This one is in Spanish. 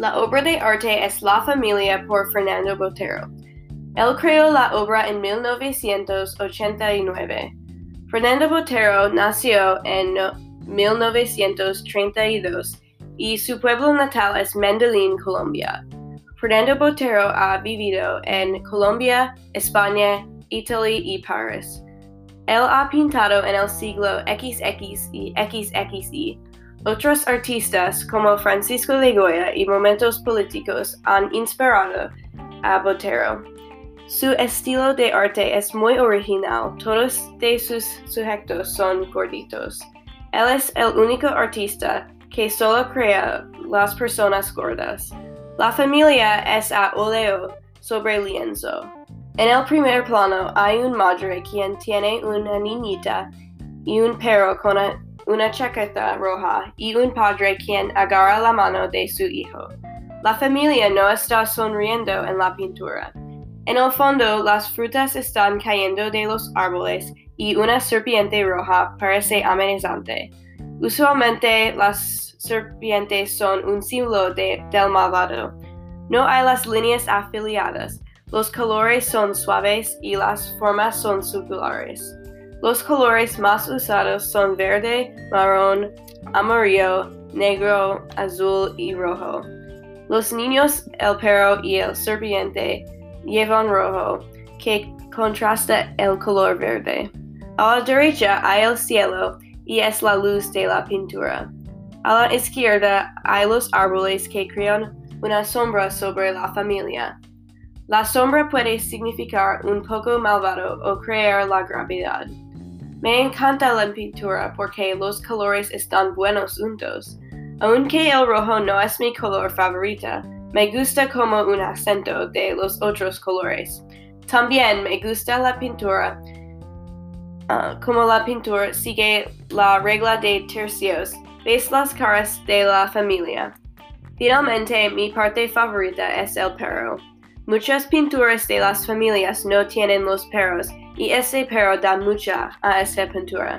La obra de arte es La Familia por Fernando Botero. Él creó la obra en 1989. Fernando Botero nació en 1932 y su pueblo natal es Medellín, Colombia. Fernando Botero ha vivido en Colombia, España, Italia y París. Él ha pintado en el siglo XX y XXI. Otros artistas como Francisco de Goya y momentos políticos han inspirado a Botero. Su estilo de arte es muy original, todos de sus sujetos son gorditos. Él es el único artista que solo crea las personas gordas. La familia es a óleo sobre lienzo. En el primer plano hay un madre quien tiene una niñita y un perro con una chaqueta roja y un padre quien agarra la mano de su hijo. La familia no está sonriendo en la pintura. En el fondo, las frutas están cayendo de los árboles y una serpiente roja parece amenazante. Usualmente las serpientes son un símbolo de, del malvado. No hay las líneas afiliadas, los colores son suaves y las formas son circulares. Los colores más usados son verde, marrón, amarillo, negro, azul y rojo. Los niños, el perro y el serpiente llevan rojo, que contrasta el color verde. A la derecha hay el cielo y es la luz de la pintura. A la izquierda hay los árboles que crean una sombra sobre la familia. La sombra puede significar un poco malvado o crear la gravedad. Me encanta la pintura porque los colores están buenos juntos. Aunque el rojo no es mi color favorita, me gusta como un acento de los otros colores. También me gusta la pintura uh, como la pintura sigue la regla de tercios ves las caras de la familia. Finalmente, mi parte favorita es el perro. Muchas pinturas de las familias no tienen los perros y ese perro da mucha a esta pintura.